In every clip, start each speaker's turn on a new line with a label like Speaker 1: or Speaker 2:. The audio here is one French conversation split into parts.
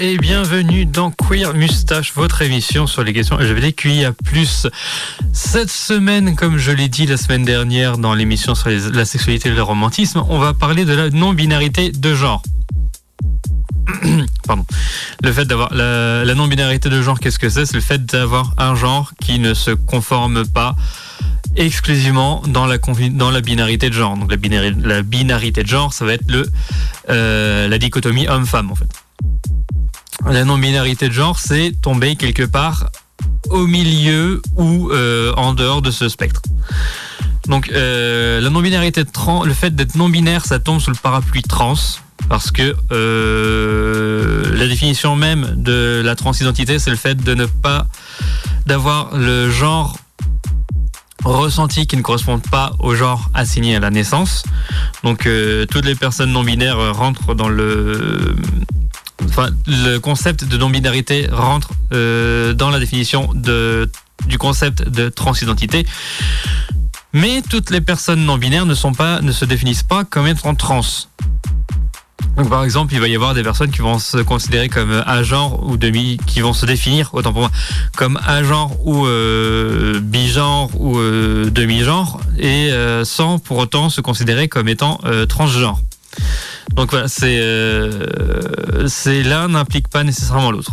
Speaker 1: et bienvenue dans Queer Mustache, votre émission sur les questions LGBTQIA+. Cette semaine, comme je l'ai dit la semaine dernière dans l'émission sur la sexualité et le romantisme, on va parler de la non-binarité de genre. Pardon. Le fait d'avoir la, non-binarité de genre, qu'est-ce que c'est? C'est le fait d'avoir un genre qui ne se conforme pas exclusivement dans la, dans la binarité de genre. Donc la binarité, la binarité de genre, ça va être le, euh, la dichotomie homme-femme en fait. La non-binarité de genre, c'est tomber quelque part au milieu ou euh, en dehors de ce spectre. Donc euh, la non-binarité le fait d'être non-binaire, ça tombe sous le parapluie trans parce que la définition même de la transidentité, c'est le fait de ne pas d'avoir le genre ressentis qui ne correspondent pas au genre assigné à la naissance. Donc euh, toutes les personnes non binaires rentrent dans le enfin le concept de non-binarité rentre euh, dans la définition de du concept de transidentité. Mais toutes les personnes non binaires ne sont pas ne se définissent pas comme étant trans. Donc par exemple, il va y avoir des personnes qui vont se considérer comme genre ou demi, qui vont se définir, autant pour moi, comme genre ou euh, bigenre ou euh, demi-genre, et euh, sans pour autant se considérer comme étant transgenre. Donc voilà, c'est c'est l'un n'implique pas nécessairement l'autre.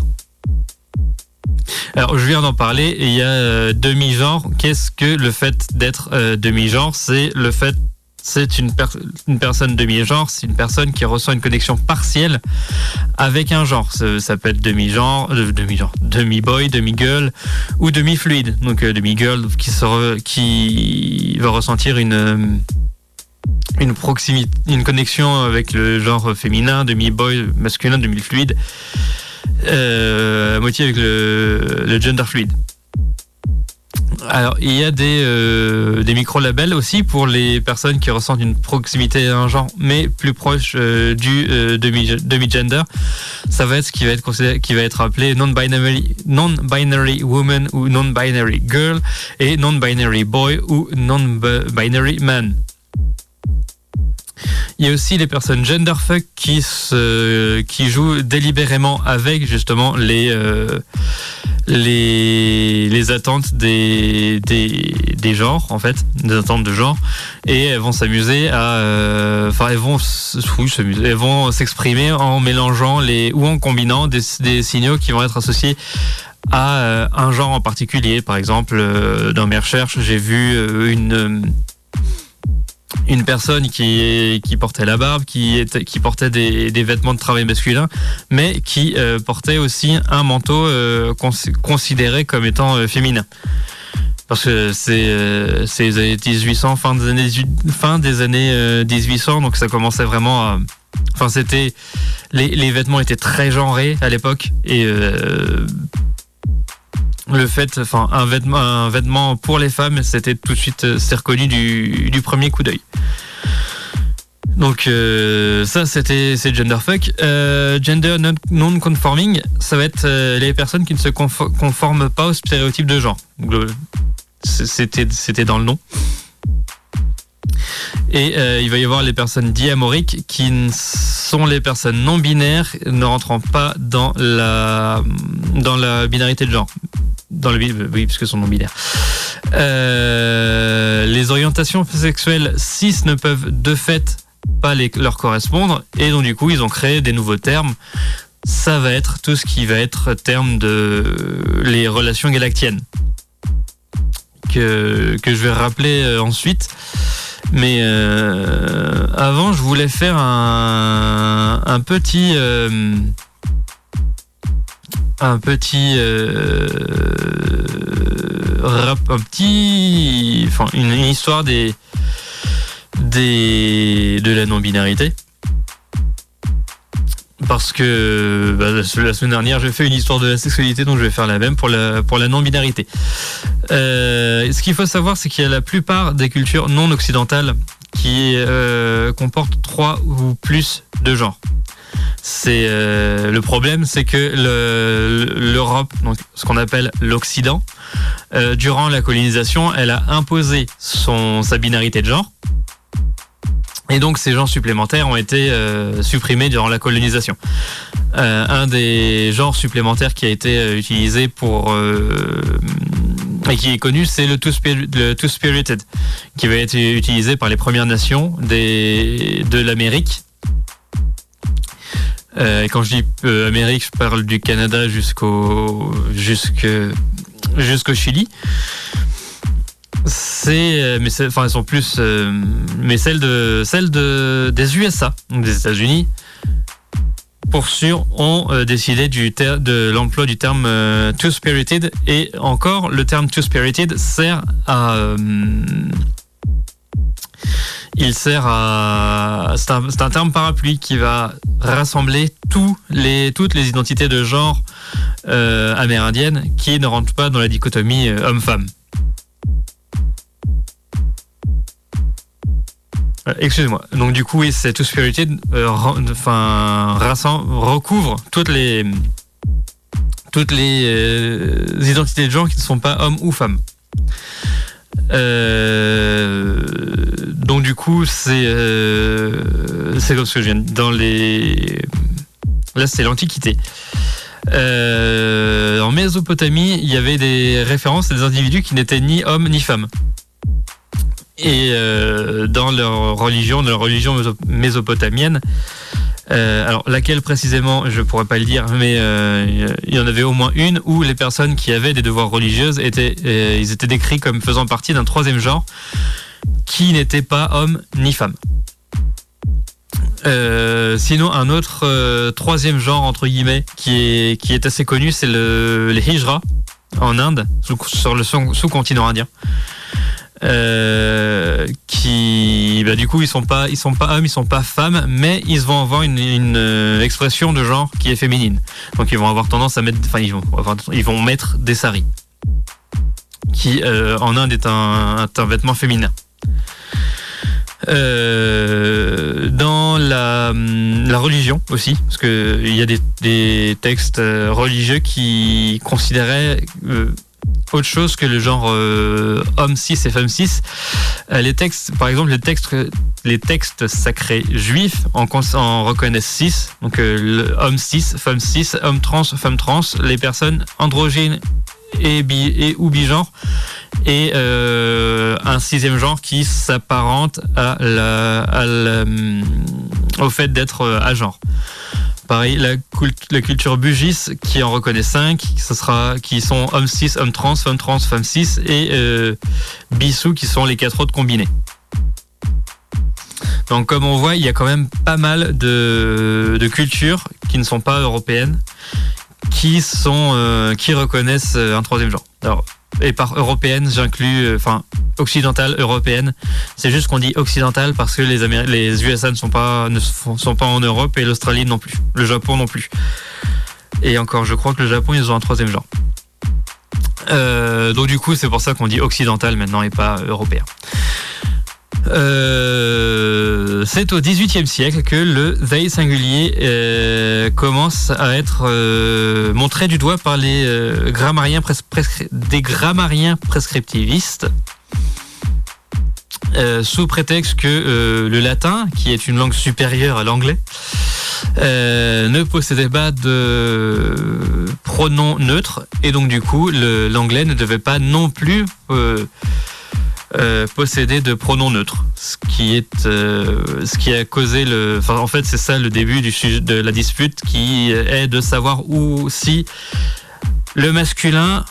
Speaker 1: Alors je viens d'en parler, il y a demi-genre. Qu'est-ce que le fait d'être demi-genre? C'est le fait c'est une, personne demi-genre, c'est une personne qui ressent une connexion partielle avec un genre. Ça, peut être demi-genre, euh, demi-genre, demi-boy, demi-girl ou demi-fluide. Donc euh, demi-girl qui, va ressentir une euh, une proximité, une connexion avec le genre féminin, demi-boy, masculin, demi-fluide, euh, à moitié avec le, gender fluide. Alors, il y a des, euh, des micro-labels aussi pour les personnes qui ressentent une proximité à un genre, mais plus proche euh, du demi-gender. Ça va être ce qui va être qui va être appelé non-binary, non-binary woman ou non-binary girl et non-binary boy ou non-binary man. Il y a aussi les personnes genderfuck qui jouent délibérément avec justement les euh, les, attentes des, des, genres en fait, des attentes de genre, et elles vont s'amuser à, euh, enfin elles vont elles vont s'exprimer en mélangeant les ou en combinant des, des signaux qui vont être associés à euh, un genre en particulier. Par exemple, dans mes recherches, j'ai vu une une personne qui, qui portait la barbe, qui, qui portait des, des vêtements de travail masculin, mais qui euh, portait aussi un manteau euh, considéré comme étant euh, féminin. Parce que c'est c'est les années 1800, fin des années fin des années 1800, donc ça commençait vraiment à Enfin, c'était les, les vêtements étaient très genrés à l'époque et le fait, enfin, un vêtement, pour les femmes, c'était tout de suite, euh, c'est reconnu du, premier coup d'œil. Donc euh, ça c'était c'est genderfuck. Euh, gender non conforming, ça va être euh, les personnes qui ne se conforment pas aux stéréotypes de genre. C'était c'était dans le nom. Et euh, il va y avoir les personnes diamoriques qui sont les personnes non binaires ne rentrant pas dans la dans la binarité de genre dans le oui puisque sont non binaires. Euh, les orientations sexuelles cis ne peuvent de fait pas leur correspondre et donc du coup ils ont créé des nouveaux termes. Ça va être tout ce qui va être terme de les relations galactiennes que que je vais rappeler euh, ensuite. Mais euh, avant, je voulais faire un, un petit euh, un petit euh, rap, un petit, enfin une, histoire des des de la non-binarité. Parce que bah, la semaine dernière, j'ai fait une histoire de la sexualité, donc je vais faire la même pour la, pour la non-binarité. Euh, ce qu'il faut savoir, c'est qu'il y a la plupart des cultures non occidentales qui euh, comportent trois ou plus de genres. C'est euh, le problème, c'est que l'Europe, ce qu'on appelle l'Occident, euh, durant la colonisation, elle a imposé son sa binarité de genre. Et donc ces genres supplémentaires ont été supprimés durant la colonisation. un des genres supplémentaires qui a été utilisé pour et qui est connu, c'est le Two-Spirited, qui va être utilisé par les Premières Nations de l'Amérique. Euh, quand je dis euh, Amérique, je parle du Canada jusqu'au jusqu'au Chili. C'est euh, mais enfin elles sont plus mais celles de celles de des USA, des États-Unis, pour sûr, ont décidé du de l'emploi du terme euh, two-spirited. Et encore, le terme two-spirited sert à... il sert à... C'est un, terme parapluie qui va rassembler toutes les identités de genre amérindiennes qui ne rentrent pas dans la dichotomie homme-femme. Euh, excusez-moi. Donc du coup, oui, euh, enfin, recouvre toutes les toutes les euh, identités de genre qui ne sont pas hommes ou femmes. Donc du coup, c'est c'est comme ce que je viens dans les là, c'est l'Antiquité. en Mésopotamie, il y avait des références à des individus qui n'étaient ni hommes ni femmes. Et euh, dans leur religion, dans leur religion mésopotamienne, euh, alors laquelle précisément, je pourrais pas le dire, mais euh, il y en avait au moins une où les personnes qui avaient des devoirs religieuses étaient, euh, décrits comme faisant partie d'un troisième genre qui n'était pas homme ni femme. Sinon, un autre troisième genre entre guillemets qui est qui est assez connu, c'est le les hijra en Inde, sur le sous-continent indien. Euh, qui bah, du coup ils sont pas ils sont pas hommes ils sont pas femmes mais ils vont avoir une, euh, expression de genre qui est féminine. Donc ils vont avoir tendance à mettre enfin ils vont ils vont mettre des saris qui euh, en Inde est un, un vêtement féminin. Euh, dans la, la, religion aussi, parce que il y a des, textes religieux qui considéraient euh, autre chose que le genre euh, homme 6 et femme 6. Euh, les textes, par exemple, les textes, les textes sacrés juifs en, en reconnaissent 6. Donc euh, homme 6, femme 6, homme trans, femme trans, les personnes androgynes et, ou bigenres et un sixième genre qui s'apparente à la, la, au fait d'être à genre. Pareil, la, culture Bugis qui en reconnaît 5, ce sera, qui sont homme 6, homme trans, femme trans, femme 6 et euh, Bissou qui sont les quatre autres combinés. Donc comme on voit, il y a quand même pas mal de, de cultures qui ne sont pas européennes qui sont euh, qui reconnaissent euh, un troisième genre. Alors, et par européenne, j'inclus, euh, enfin, occidentale, européenne. C'est juste qu'on dit occidentale parce que les, les USA ne sont pas, ne sont pas en Europe et l'Australie non plus. Le Japon non plus. Et encore, je crois que le Japon, ils ont un troisième genre. Donc du coup, c'est pour ça qu'on dit occidental maintenant et pas européen. Euh, c'est au XVIIIe siècle que le they singulier euh, commence à être euh, montré du doigt par les grammariens des grammariens prescriptivistes. sous prétexte que le latin, qui est une langue supérieure à l'anglais, ne possédait pas de pronom neutre et donc du coup l'anglais ne devait pas non plus euh, posséder de pronoms neutres, ce qui est euh, ce qui a causé le. En fait, c'est ça le début du sujet de la dispute, qui est de savoir où si le masculin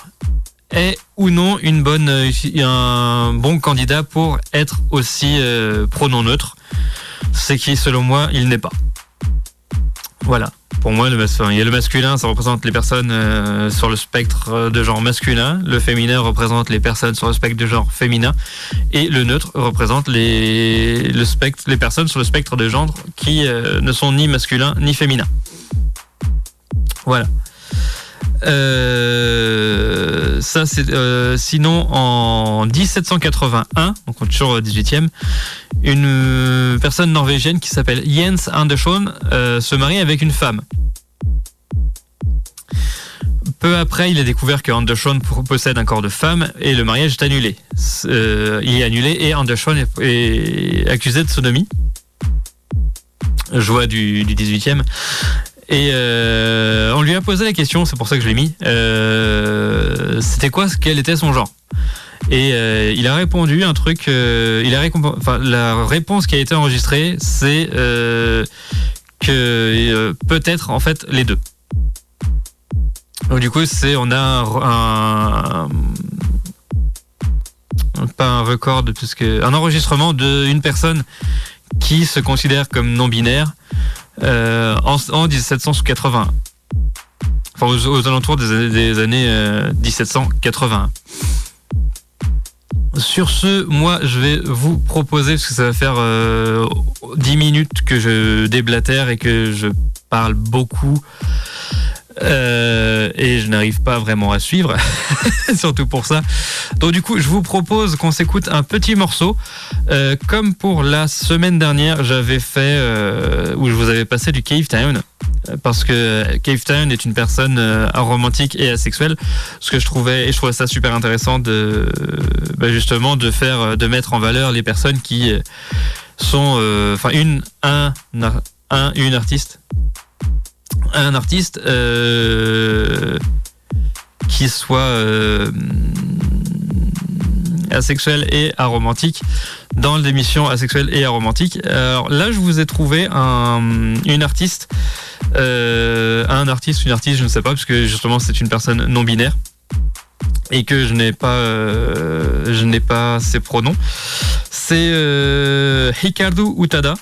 Speaker 1: est ou non une bonne un bon candidat pour être aussi euh, pronom neutre. C'est qui, selon moi, il n'est pas. Voilà. Pour moi, le, il y a le masculin, ça représente les personnes euh, sur le spectre de genre masculin. Le féminin représente les personnes sur le spectre de genre féminin. Et le neutre représente les, personnes sur le spectre de genre qui euh, ne sont ni masculins ni féminins. Voilà. Euh, ça c'est euh, sinon en 1781, donc on est toujours au 18e, une personne norvégienne qui s'appelle Jens Andersson euh, se marie avec une femme. Peu après, il a découvert que Andersson possède un corps de femme et le mariage est annulé. il est annulé et Andersson est, accusé de sodomie. joie du, du 18e. Et euh, on lui a posé la question, c'est pour ça que je l'ai mis. Euh, C'était quoi, quel était son genre? Et euh, il a répondu un truc. Euh, il a enfin, la réponse qui a été enregistrée, c'est que peut-être en fait les deux. Donc du coup, c'est on a un, un pas un record, puisque un enregistrement d'une personne qui se considère comme non binaire euh, en, en 1780. Enfin, aux, alentours des années, des années euh, 1780. Sur ce, moi, je vais vous proposer, parce que ça va faire euh, 10 minutes que je déblatère et que je parle beaucoup. Euh, et je n'arrive pas vraiment à suivre, surtout pour ça. Donc du coup, je vous propose qu'on s'écoute un petit morceau. Euh, comme pour la semaine dernière, j'avais fait euh, où je vous avais passé du Cave Town, parce que Cave Town est une personne euh, aromantique et asexuelle. Ce que je trouvais et je trouvais ça super intéressant de bah, justement de faire, de mettre en valeur les personnes qui sont, euh, enfin une, un, un, une artiste un artiste euh, qui soit euh, asexuel et aromantique dans l'émission asexuel et aromantique. Alors là, je vous ai trouvé un, une artiste, euh, un artiste, une artiste, je ne sais pas, parce que justement c'est une personne non binaire et que je n'ai pas, je n'ai pas ses pronoms. C'est euh, Hikaru Utada.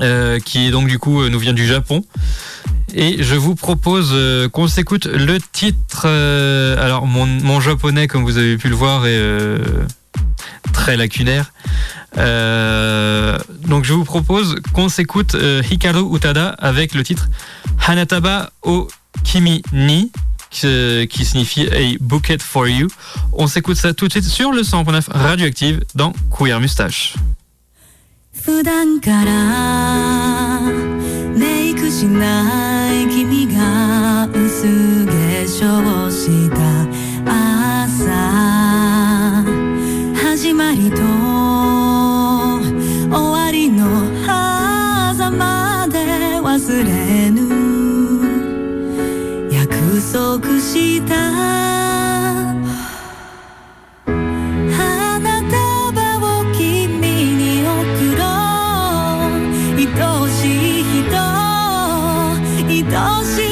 Speaker 1: Euh, qui donc du coup euh, nous vient du Japon. Et je vous propose euh, qu'on s'écoute le titre. alors mon, japonais, comme vous avez pu le voir, est très lacunaire. Donc je vous propose qu'on s'écoute Hikaru Utada avec le titre Hanataba o Kimi ni qui, qui signifie A Bouquet for You. On s'écoute ça tout de suite sur le 100.9 Radioactive dans Queer Mustache.
Speaker 2: 普段からメイクしない君が薄化粧した朝始まりと終わりの狭間で忘れぬ約束した到心。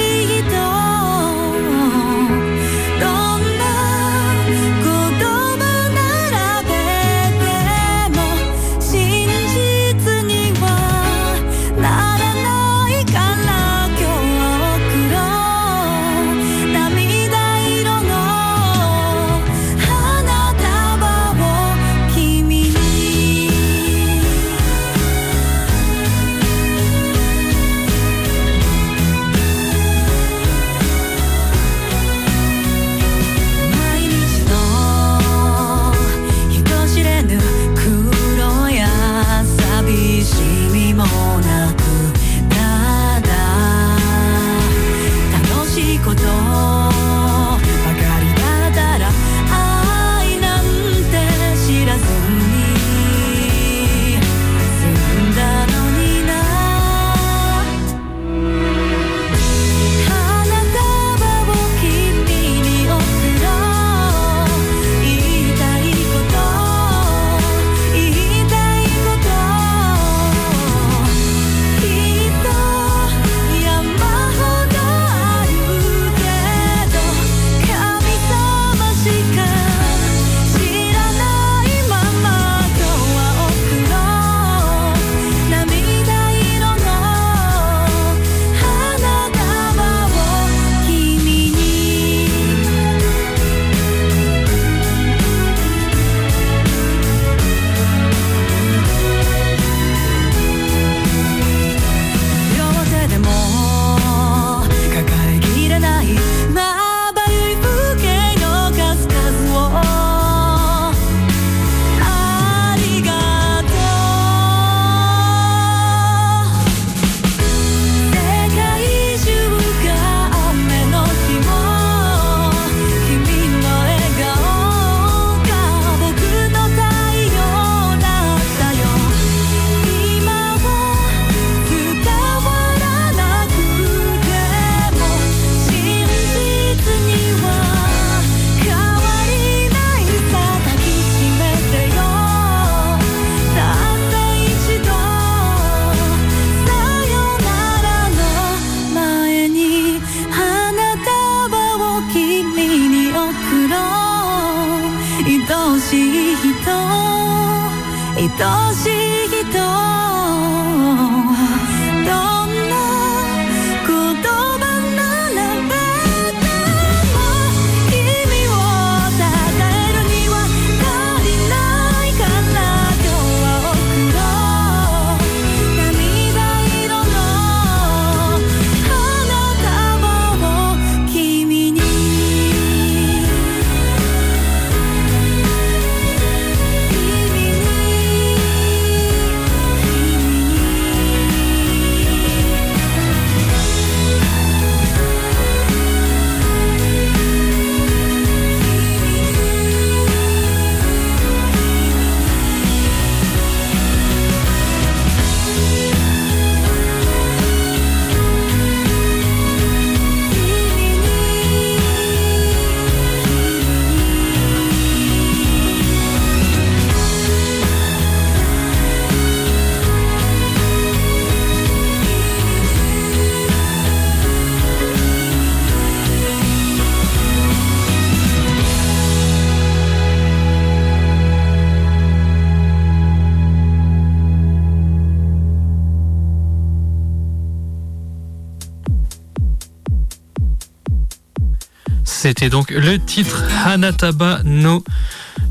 Speaker 1: C'était donc le titre Hanataba no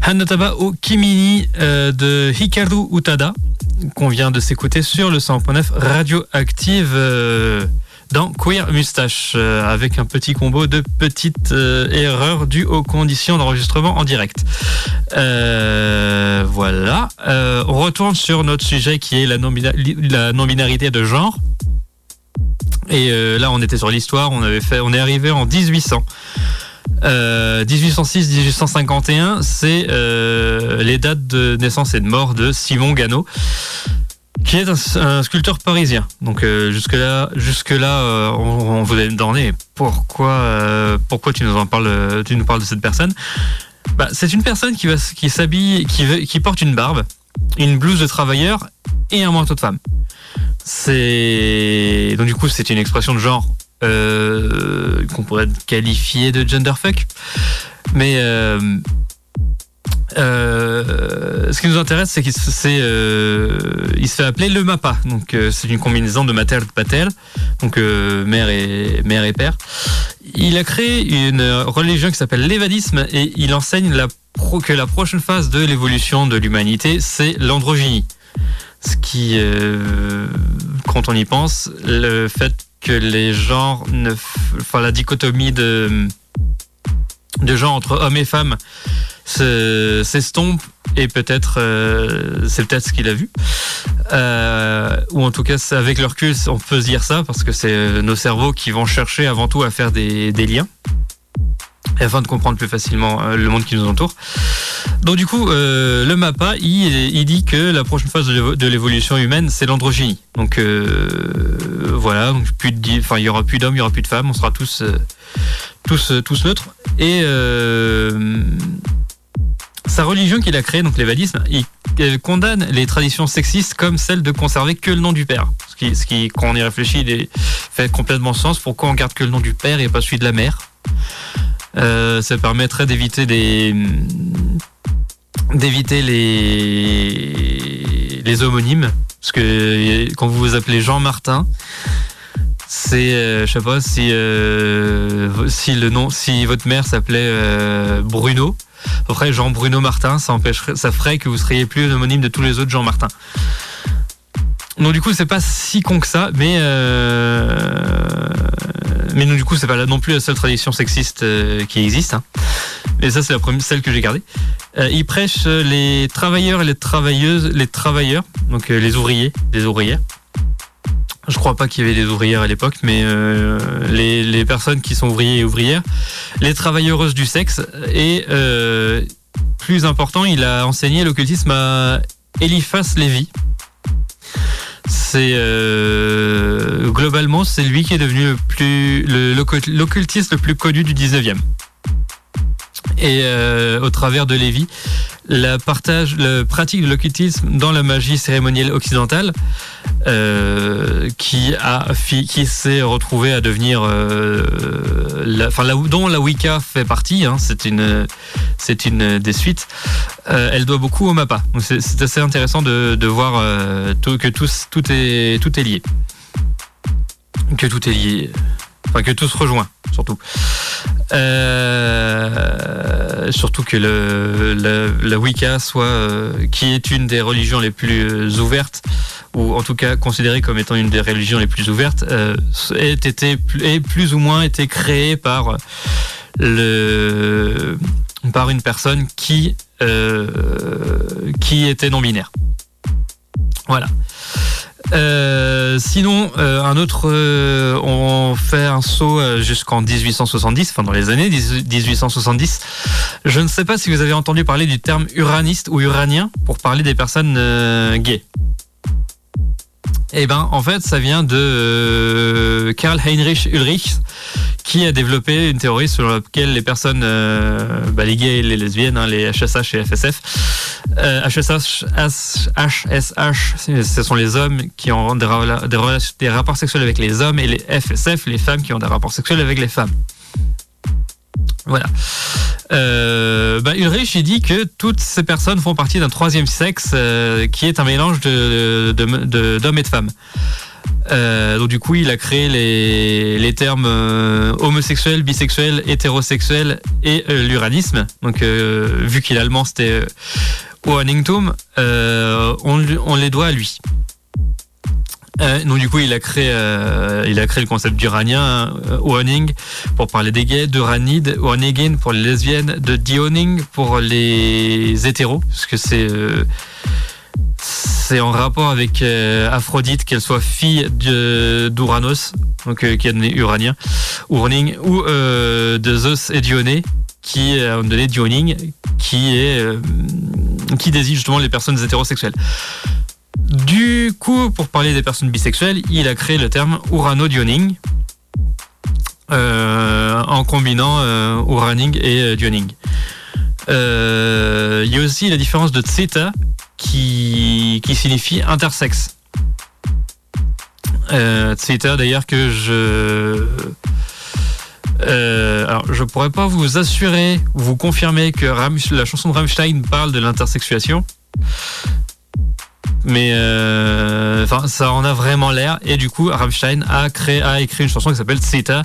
Speaker 1: Hanataba o Kimini euh, de Hikaru Utada qu'on vient de s'écouter sur le 100.9 radioactive euh, dans Queer Mustache euh, avec un petit combo de petites erreurs dues aux conditions d'enregistrement en direct. Voilà. On retourne sur notre sujet qui est la non-bina- la non-binarité de genre. Et là, on était sur l'histoire. On on est arrivé en 1800. Euh, 1806-1851, c'est euh, les dates de naissance et de mort de Simon Gano, qui est un, sculpteur parisien. Donc euh, jusque là, jusque là, on, on vous a demandé pourquoi, euh, pourquoi tu nous en parles, euh, tu nous parles de cette personne? Bah, c'est une personne qui va, qui s'habille, qui, qui porte une barbe, une blouse de travailleur et un manteau de femme. C'est donc du coup c'est une expression de genre euh, qu'on pourrait qualifier de genderfuck. Mais euh, euh, ce qui nous intéresse, c'est qu'il se, fait appeler le MAPA. Donc c'est une combinaison de mater et pater, donc mère et mère et père. Il a créé une religion qui s'appelle l'évadisme et il enseigne que la prochaine phase de l'évolution de l'humanité, c'est l'androgynie. Ce qui, quand on y pense, le fait que les genres, ne, enfin la dichotomie de, de genre entre hommes et femmes se- s'estompe et peut-être, euh, c'est peut-être ce qu'il a vu. Euh, ou en tout cas, avec le recul, on peut se dire ça parce que c'est nos cerveaux qui vont chercher avant tout à faire des liens afin de comprendre plus facilement euh, le monde qui nous entoure. Donc du coup, euh, le MAPA, il, dit que la prochaine phase de l'évo- de l'évolution humaine, c'est l'androgynie. Donc euh, voilà, il y aura plus d'hommes, il y aura plus de femmes, on sera tous tous tous neutres. Et sa religion qu'il a créée, donc l'évadisme, il condamne les traditions sexistes comme celle de conserver que le nom du père. Ce qui, quand on y réfléchit, fait complètement sens. Pourquoi on garde que le nom du père et pas celui de la mère? Euh, Ça permettrait d'éviter d'éviter les les homonymes. Parce que quand vous vous appelez Jean Martin c'est euh, je sais pas si euh, si le nom si votre mère s'appelait euh, Bruno. Après Jean Bruno Martin ça empêcherait ça ferait que vous seriez plus homonyme de tous les autres Jean Martin donc du coup c'est pas si con que ça mais euh, mais non, du coup c'est pas non plus la seule tradition sexiste euh, qui existe hein. mais ça c'est la première celle que j'ai gardée euh, il prêche euh, les travailleurs et les travailleuses, les travailleurs, donc euh, les ouvriers, les ouvrières. Je crois pas qu'il y avait des ouvrières à l'époque, mais les, personnes qui sont ouvriers et ouvrières, les travailleuses du sexe, et plus important, il a enseigné l'occultisme à Eliphas Lévy. C'est euh, globalement c'est lui qui est devenu le plus l'occultiste le plus connu du 19e. Et euh, au travers de Lévy, la pratique de l'occultisme dans la magie cérémonielle occidentale, euh, qui s'est retrouvé à devenir, euh, dont la Wicca fait partie. Hein, c'est une des suites. Elle doit beaucoup au Mappa. c'est assez intéressant de, voir que tout est lié, que tout est lié, enfin que tout se rejoint surtout. Euh, surtout que la, Wicca soit, euh, qui est une des religions les plus euh, ouvertes, ou en tout cas considérée comme étant une des religions les plus ouvertes, euh, est, été, plus ou moins été créée par le par une personne qui qui était non binaire. Voilà. Euh, sinon, euh, un autre, euh, on fait un saut jusqu'en 1870, enfin dans les années 1870. Je ne sais pas si vous avez entendu parler du terme uraniste ou uranien pour parler des personnes gays. Eh ben, en fait, ça vient de Karl Heinrich Ulrich, qui a développé une théorie selon laquelle les personnes, euh, bah, les gays les lesbiennes, hein, les HSH et FSF, euh, HSH, HSH, ce sont les hommes qui ont des, rapports sexuels avec les hommes et les FSF, les femmes qui ont des rapports sexuels avec les femmes. Voilà. Euh, bah, Ulrich, il dit que toutes ces personnes font partie d'un troisième sexe euh, qui est un mélange d'hommes et de femmes. Euh, donc du coup, il a créé les, les termes homosexuel, bisexuel, hétérosexuel et l'uranisme. Donc vu qu'il est allemand, c'était Oaningtum, on, on les doit à lui. Donc du coup, il a créé, il a créé le concept d'uranien, Oaning pour parler des gays, d'uranide, Oanigin pour les lesbiennes, de Dioning pour les hétéros, parce que c'est c'est en rapport avec euh, Aphrodite, qu'elle soit fille d'Uranos, donc euh, qui est donné uranien, Urning, ou euh, de Zeus et Dionée, qui a donné Dioning, qui est qui désigne justement les personnes hétérosexuelles. Du coup, pour parler des personnes bisexuelles, il a créé le terme Urano-Dioning, en combinant Uraning et Dioning. Il y a aussi la différence de Theta, qui, signifie intersexe. Euh, d'ailleurs que je... Euh, alors, je pourrais pas vous assurer ou vous confirmer que la chanson de Rammstein parle de l'intersexuation. Mais euh, ça en a vraiment l'air. Et du coup, Rammstein a créé, a écrit une chanson qui s'appelle Zeta,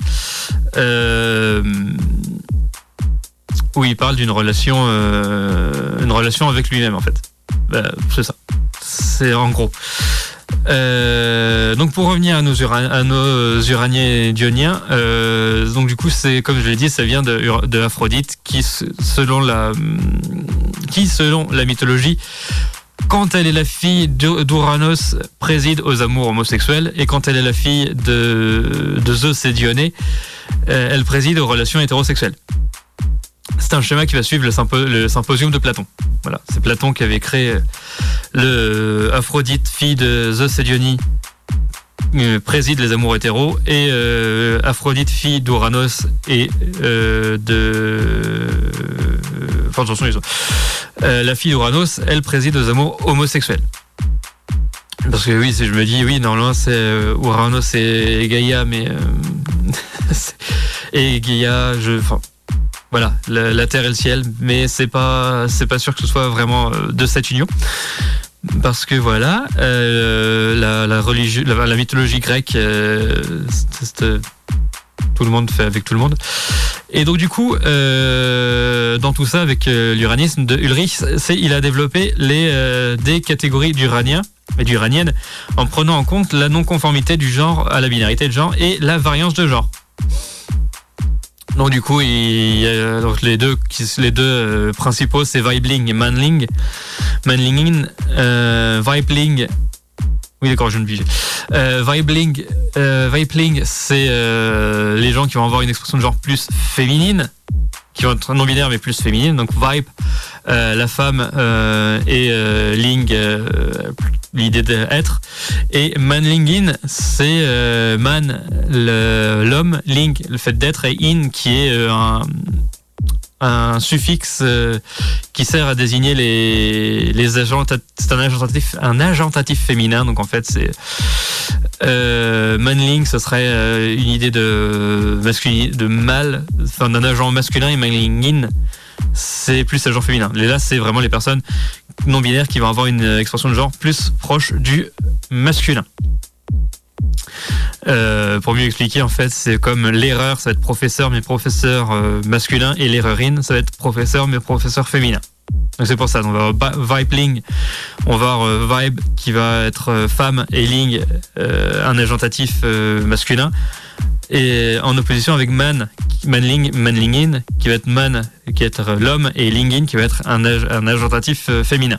Speaker 1: euh, où il parle d'une relation, euh, une relation avec lui-même en fait. Bah, c'est ça. C'est en gros. Euh, donc pour revenir à nos, uraniens dioniens, donc du coup c'est comme je l'ai dit, ça vient de, de Aphrodite qui selon la qui selon la mythologie quand elle est la fille d'Uranos, préside aux amours homosexuels, et quand elle est la fille de, Zeus et Dionée, euh, elle préside aux relations hétérosexuelles. C'est un schéma qui va suivre le, symposium de Platon. Voilà, c'est Platon qui avait créé le Aphrodite, fille de Zeus et Dionie, euh, préside les amours hétéros, et euh, Aphrodite, fille d'Uranos et euh, de. Enfin, attention, ils la fille d'Uranos, elle préside aux amours homosexuels. Parce que oui, je me dis, oui, normalement c'est Uranos et Gaïa, mais. et Gaïa, je. Enfin, voilà, la, terre et le ciel, mais c'est pas c'est pas sûr que ce soit vraiment euh, de cette union. Parce que voilà, euh, la, la, religion, la, mythologie grecque, euh, tout le monde fait avec tout le monde. Et donc du coup, dans tout ça, avec l'uranisme de Ulrich, c'est il a développé les des catégories d'uraniens et d'uraniennes en prenant en compte la non-conformité du genre à la binarité de genre et la variance de genre. Donc du coup, il a donc les deux, les deux euh, principaux, c'est Vibling et Manling. Manlingin, euh, Vibling. Oui, d'accord, je ne me euh, Vibling, euh, Vibling, c'est euh, les gens qui vont avoir une expression de genre plus féminine, qui vont être non binaire mais plus féminine. Donc vibe, la femme et ling, l'idée d'être. Et manlingin, c'est euh, man, l'homme, ling, le fait d'être, et in, qui est euh, un, un suffixe euh, qui sert à désigner les, les agents. C'est un agentatif, un agentatif féminin. Donc en fait, c'est euh, manling, ce serait euh, une idée de masculin, de mâle, enfin d'un agent masculin et manlingin, c'est plus agent féminin. Et là, c'est vraiment les personnes non binaires qui vont avoir une expression de genre plus proche du masculin. Euh, pour mieux expliquer, en fait, c'est comme l'erreur, ça va être professeur mais professeur euh, masculin, et l'erreurine, ça va être professeur mais professeur féminin. Donc c'est pour ça, on va avoir Vibling, on va avoir euh, Vibe qui va être femme et Ling, un agentatif masculin. Et en opposition avec Man, Manling, Manlingin, qui va être Man, qui va être l'homme, et Lingin, qui va être un, un agentatif féminin.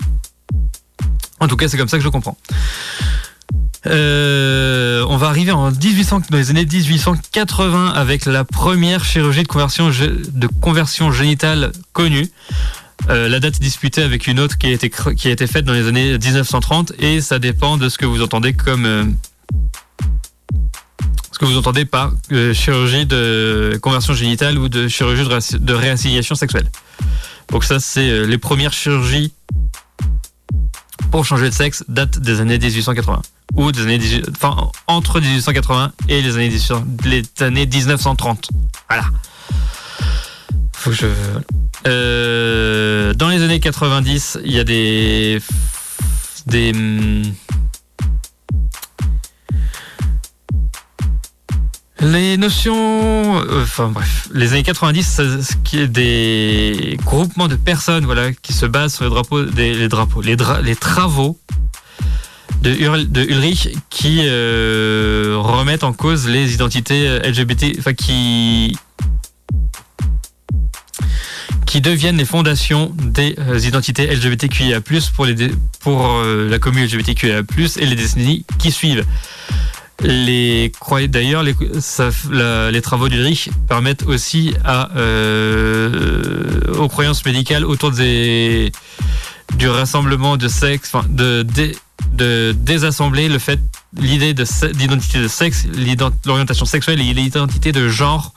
Speaker 1: En tout cas, c'est comme ça que je comprends. Euh, on va arriver en 1800, dans les années 1880 avec la première chirurgie de conversion, génitale connue. Euh, la date est disputée avec une autre qui a, été, faite dans les années 1930 et ça dépend de ce que vous entendez comme euh, que vous entendez par chirurgie de conversion génitale ou de chirurgie de, réassignation sexuelle. Donc ça c'est les premières chirurgies pour changer de sexe date des années 1880 ou des années enfin entre 1880 et les années les années 1930. Voilà. Faut que je euh, dans les années 90, il y a des des Les notions, euh, enfin bref, les années 90, ce qui est des groupements de personnes, voilà, qui se basent sur les drapeaux, les drapeaux, les, les travaux de, Ulrich qui euh, remettent en cause les identités euh, LGBT, enfin qui qui deviennent les fondations des identités LGBTQIA+, pour, les, pour la commune LGBTQIA+, et les décennies qui suivent. Les d'ailleurs les, les travaux d'Ulrich permettent aussi à aux croyances médicales autour des du rassemblement de sexe, enfin de, de désassembler le fait, l'idée d'identité de, sexe, l'orientation sexuelle et l'identité de genre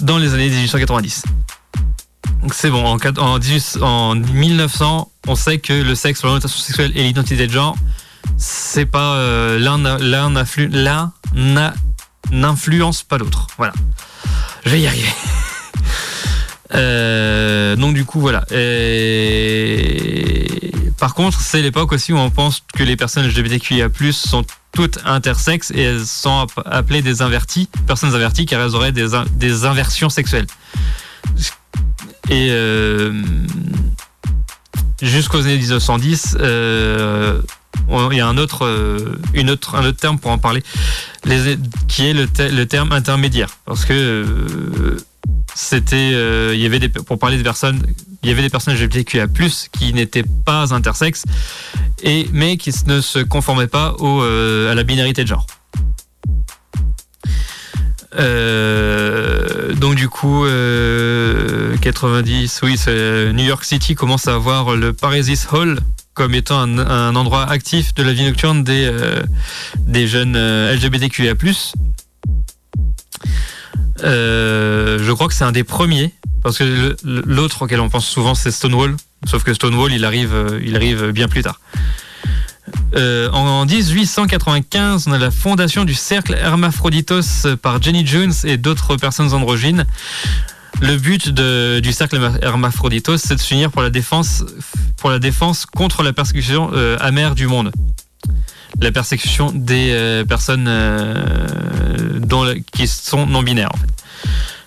Speaker 1: dans les années 1890. Donc c'est bon, en, en 1900, on sait que le sexe, l'orientation sexuelle et l'identité de genre, c'est pas euh, l'un n'influence pas l'autre. Voilà. Je vais y arriver. Euh, donc du coup voilà. Par contre, c'est l'époque aussi où on pense que les personnes LGBTQIA+ sont toutes intersexes et elles sont appelées des invertis, personnes inverties, car elles auraient des, des inversions sexuelles. Et euh, jusqu'aux années 1910, euh, il y a un autre, euh, autre, un autre terme pour en parler, qui est le, terme intermédiaire, parce que euh, c'était, euh, il y avait des, pour parler de personnes, il y avait des personnes LGBTQIA+, qui n'étaient pas intersexes, et, mais qui ne se conformaient pas à la binarité de genre. Donc du coup, 90, oui, New York City commence à avoir le Parisis Hall comme étant un, endroit actif de la vie nocturne des, des jeunes LGBTQIA+. Euh, je crois que c'est un des premiers, parce que l'autre auquel on pense souvent, c'est Stonewall. Sauf que Stonewall, il arrive, euh, il arrive bien plus tard. Euh, en 1895, on a la fondation du cercle Hermaphroditos par Jenny Jones et d'autres personnes androgynes. Le but du cercle Hermaphroditos, c'est de s'unir pour la défense, pour la défense contre la persécution amère du monde la persécution des euh, personnes euh, qui sont non binaires. En fait.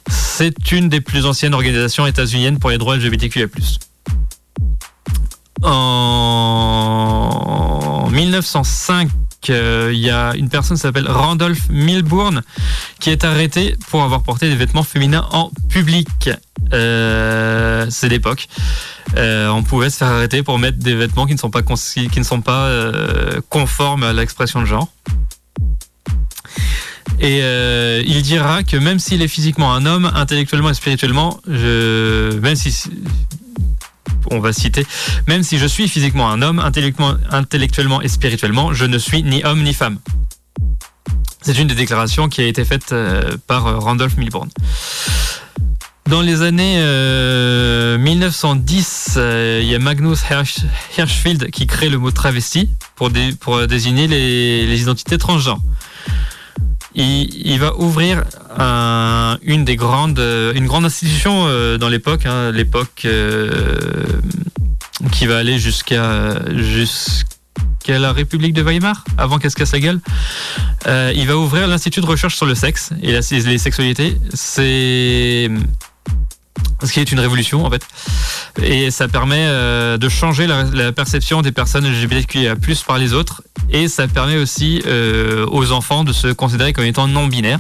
Speaker 1: C'est une des plus anciennes organisations états-uniennes pour les droits LGBTQIA+. En 1905, euh, il y a une personne qui s'appelle Randolph Milbourne qui est arrêté pour avoir porté des vêtements féminins en public. c'est l'époque. Euh, on pouvait se faire arrêter pour mettre des vêtements qui ne sont pas, qui ne sont pas euh, conformes à l'expression de genre. Et euh, il dira que même s'il est physiquement un homme, intellectuellement et spirituellement, même si on va citer, même si je suis physiquement un homme, intellectuellement, et spirituellement, je ne suis ni homme ni femme. C'est une des déclarations qui a été faite par Randolph Milburn. Dans les années euh, 1910, euh, il y a Magnus Hirsch- Hirschfeld qui crée le mot travesti pour, dé- pour euh, désigner les identités transgenres. Il, va ouvrir un- une des grandes, euh, une grande institution euh, dans l'époque, hein, l'époque euh, qui va aller jusqu'à jusqu'à la République de Weimar, avant qu'elle se casse la gueule. Euh, il va ouvrir l'Institut de recherche sur le sexe et les sexualités. C'est ce qui est une révolution en fait. Et ça permet euh, de changer la, perception des personnes LGBTQIA+, par les autres. Et ça permet aussi euh, aux enfants de se considérer comme étant non binaires.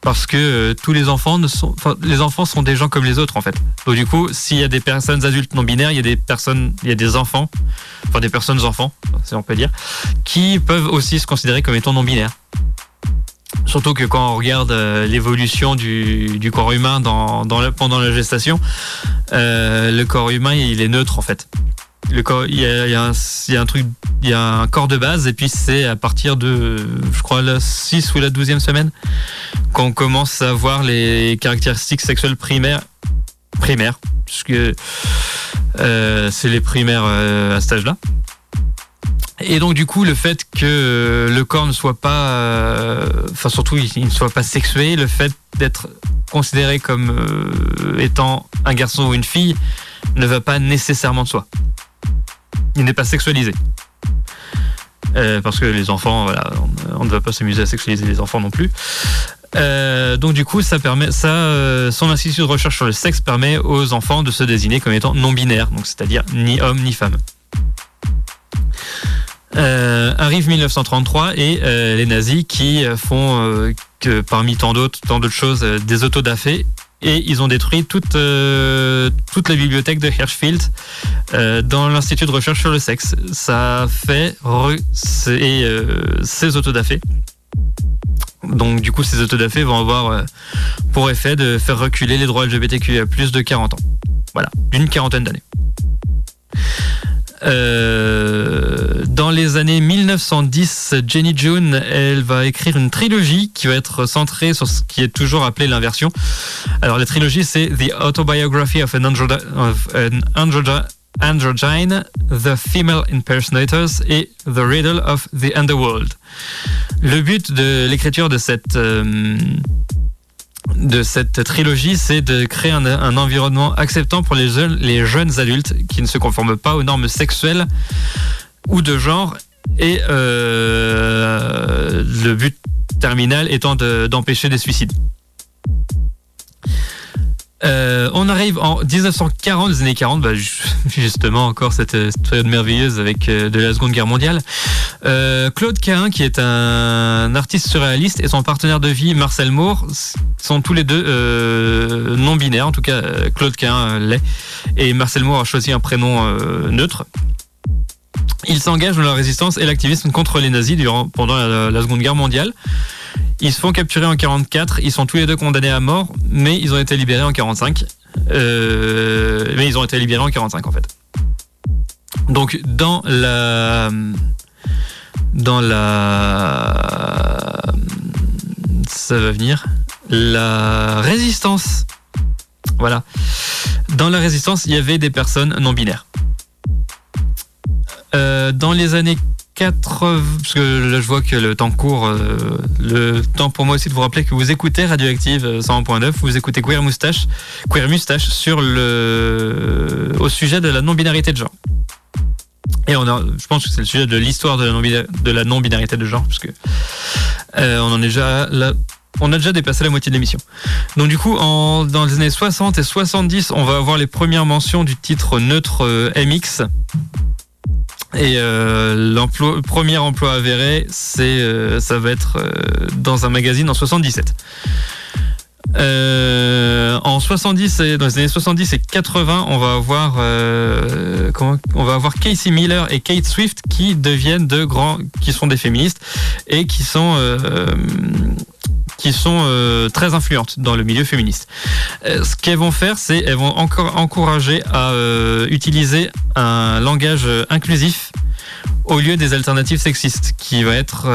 Speaker 1: Parce que euh, tous les enfants sont, les enfants sont des gens comme les autres en fait. Donc du coup, s'il y a des personnes adultes non binaires, il y a des personnes, il y a des enfants, enfin des personnes enfants, si on peut dire, qui peuvent aussi se considérer comme étant non binaires. Surtout que quand on regarde euh, l'évolution du, corps humain pendant la gestation, euh, le corps humain il est neutre en fait. Il, y a, un, corps de base et puis c'est à partir de, je crois, la 6 ou la 12e semaine qu'on commence à voir les caractéristiques sexuelles primaires, primaires, puisque euh, c'est les primaires à cet âge-là. Et donc du coup, le fait que le corps ne soit pas, euh, enfin surtout il, ne soit pas sexué, le fait d'être considéré comme euh, étant un garçon ou une fille ne va pas nécessairement de soi. Il n'est pas sexualisé. Euh, parce que les enfants, voilà, on, ne va pas s'amuser à sexualiser les enfants non plus. Donc du coup, ça permet, ça, son institut de recherche sur le sexe permet aux enfants de se désigner comme étant non binaires, donc c'est-à-dire ni homme ni femme. Euh, arrive 1933 et euh, les nazis qui euh, font parmi tant d'autres tant d'autres choses des autodafés et ils ont détruit toute toute la bibliothèque de Hirschfeld dans l'institut de recherche sur le sexe. Ça fait ces, euh, ces autodafés. Donc du coup ces autodafés vont avoir pour effet de faire reculer les droits LGBTQIA+ de 40 ans. Voilà, d'une quarantaine d'années. Euh, dans les années 1910, Jenny June, elle va écrire une trilogie qui va être centrée sur ce qui est toujours appelé l'inversion. Alors la trilogie, c'est The Autobiography of an, Androgy- Androgyne, The Female Impersonators et The Riddle of the Underworld. Le but de l'écriture de cette euh, de cette trilogie, c'est de créer un, environnement acceptant pour les jeunes, les jeunes adultes qui ne se conforment pas aux normes sexuelles ou de genre. Et euh, le but terminal étant de- d'empêcher des suicides. Euh, on arrive en 1940, les années 40, bah, ju- justement encore cette, euh, cette période merveilleuse avec euh, de la Seconde Guerre mondiale. Claude Cahin, qui est un artiste surréaliste, et son partenaire de vie, Marcel Moore, sont tous les deux euh, non binaires. En tout cas, Claude Cahin l'est, et Marcel Moore a choisi un prénom neutre. Ils s'engagent dans la résistance et l'activisme contre les nazis durant, pendant la Seconde Guerre mondiale. Ils se font capturer en 44, ils sont tous les deux condamnés à mort, mais ils ont été libérés en 45. Euh, mais ils ont été libérés en 45 en fait. Donc dans la dans la ça va venir la résistance. Voilà. Dans la résistance, il y avait des personnes non binaires. Euh, dans les années 80, parce que là je vois que le temps court, euh, le temps pour moi aussi de vous rappeler que vous écoutez Radioactive euh, 101.9, vous écoutez Queer Moustache, Moustache sur le, au sujet de la non-binarité de genre. Et on a, je pense que c'est le sujet de l'histoire de la non-bina- de la non-binarité de genre, puisque euh, on en est déjà là. On a déjà dépassé la moitié de l'émission. Donc du coup, en, dans les années 60 et 70, on va avoir les premières mentions du titre neutre euh, MX. Et euh, l'emploi, le premier emploi avéré, euh, ça va être euh, dans un magazine en 77. Euh, en 70 et dans les années 70 et 80, on va avoir comment, on va avoir Casey Miller et Kate Swift qui deviennent de grands, qui sont des féministes et qui sont qui sont euh, très influentes dans le milieu féministe. Euh, ce qu'elles vont faire, c'est elles vont encore encourager à euh, utiliser un langage inclusif au lieu des alternatives sexistes qui va être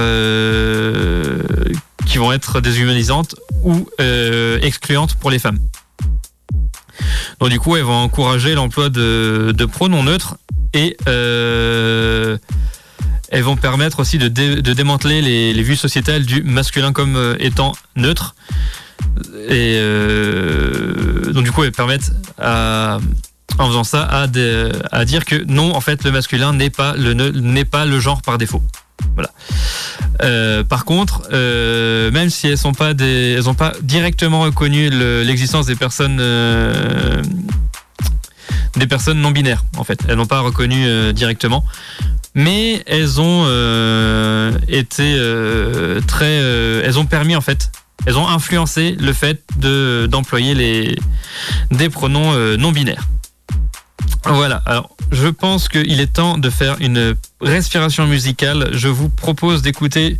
Speaker 1: qui vont être déshumanisantes ou excluantes pour les femmes. Donc du coup, elles vont encourager l'emploi de, pronoms neutres et elles vont permettre aussi de, de démanteler les, les, vues sociétales du masculin comme euh, étant neutre. Et euh, donc du coup, elles permettent à, en faisant ça à, de, à dire que non, en fait, le masculin n'est pas le pas le genre par défaut. Voilà. Euh, par contre, même si elles pas des, elles ont pas directement reconnu l'existence des personnes des personnes non binaires en fait. Elles n'ont pas reconnu directement, mais elles ont euh, été euh, très, elles ont permis en fait, elles ont influencé le fait de d'employer des pronoms non binaires. Voilà, alors je pense qu'il est temps de faire une respiration musicale. Je vous propose d'écouter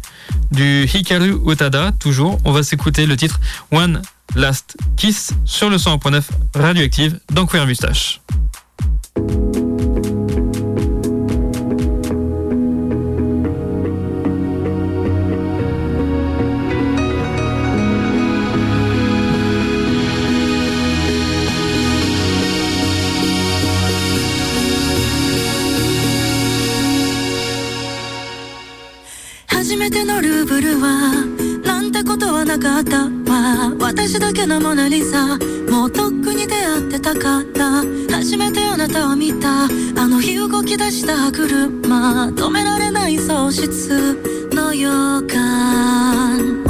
Speaker 1: du Hikaru Utada, toujours. On va s'écouter le titre One Last Kiss sur le 100.9 radioactive dans Queer Mustache.
Speaker 2: 私だけのモナリザもうとっくに出会ってたから初めてあなたを見たあの日動き出した歯車止められない喪失の予感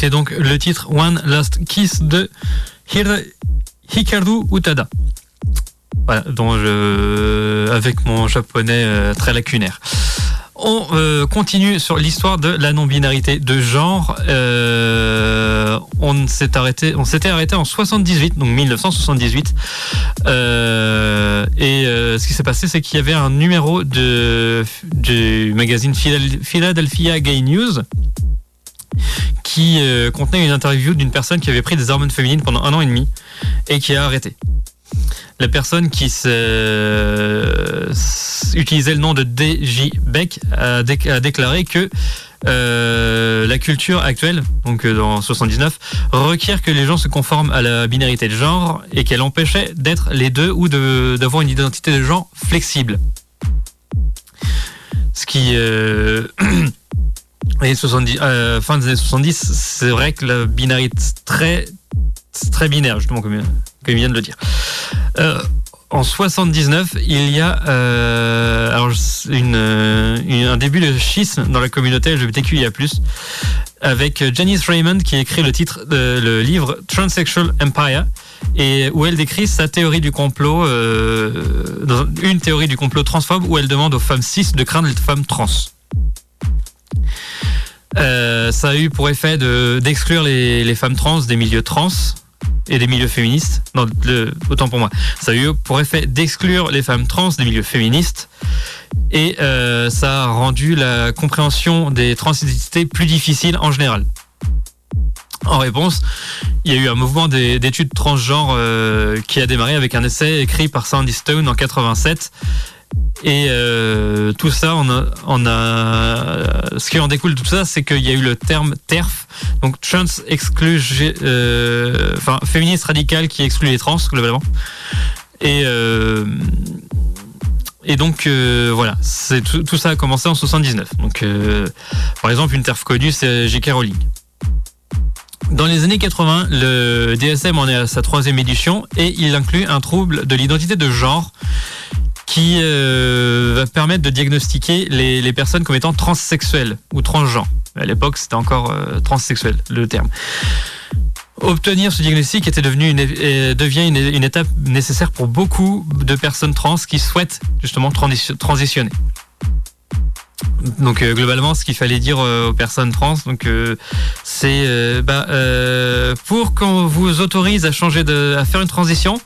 Speaker 1: C'était donc le titre One Last Kiss de Hikaru Utada. Voilà, dont je, avec mon japonais euh, très lacunaire. On euh, continue sur l'histoire de la non-binarité de genre. Euh, on s'est arrêté, on s'était arrêté en 78, donc 1978. Euh, et ce qui s'est passé, c'est qu'il y avait un numéro de du magazine Philadelphia Gay News qui contenait une interview d'une personne qui avait pris des hormones féminines pendant un an et demi et qui a arrêté la personne qui utilisait le nom de DJ Beck a, déclaré que euh, la culture actuelle, donc euh, dans 79, requiert que les gens se conforment à la binarité de genre et qu'elle empêchait d'être les deux ou d'avoir une identité de genre flexible. Ce qui... Euh, 70, euh, fin des années 70, c'est vrai que la binarité très très binaire, justement, comme, comme il vient de le dire. Euh, en 79, il y a euh, alors un début de schisme dans la communauté LGBTQIA+, avec Janice Raymond qui écrit le titre le livre Transsexual Empire et où elle décrit sa théorie du complot, une théorie du complot transphobe où elle demande aux femmes cis de craindre les femmes trans. Euh, ça a eu pour effet d'exclure les, femmes trans des milieux trans et des milieux féministes. Non, autant pour moi. Ça a eu pour effet d'exclure les femmes trans des milieux féministes. Et euh, ça a rendu la compréhension des transidentités plus difficile en général. En réponse, il y a eu un mouvement d'études transgenres euh, qui a démarré avec un essai écrit par Sandy Stone en 87 et euh, tout ça, on a, ce qui en découle de tout ça, c'est qu'il y a eu le terme TERF, donc trans exclu, euh, enfin féministe radical qui exclut les trans globalement. Et euh, et donc voilà, c'est tout, tout, ça a commencé en 79. Donc par exemple, une TERF connue, c'est J.K. Rowling. Dans les années 80, le DSM en est à sa troisième édition et il inclut un trouble de l'identité de genre qui euh, va permettre de diagnostiquer les, personnes comme étant transsexuelles ou transgenres. À l'époque, c'était encore euh, transsexuel le terme. Obtenir ce diagnostic était devenu une, devient une, étape nécessaire pour beaucoup de personnes trans qui souhaitent justement transitionner. Donc euh, globalement, ce qu'il fallait dire aux personnes trans, donc c'est bah, pour qu'on vous autorise à changer de, à faire une transition,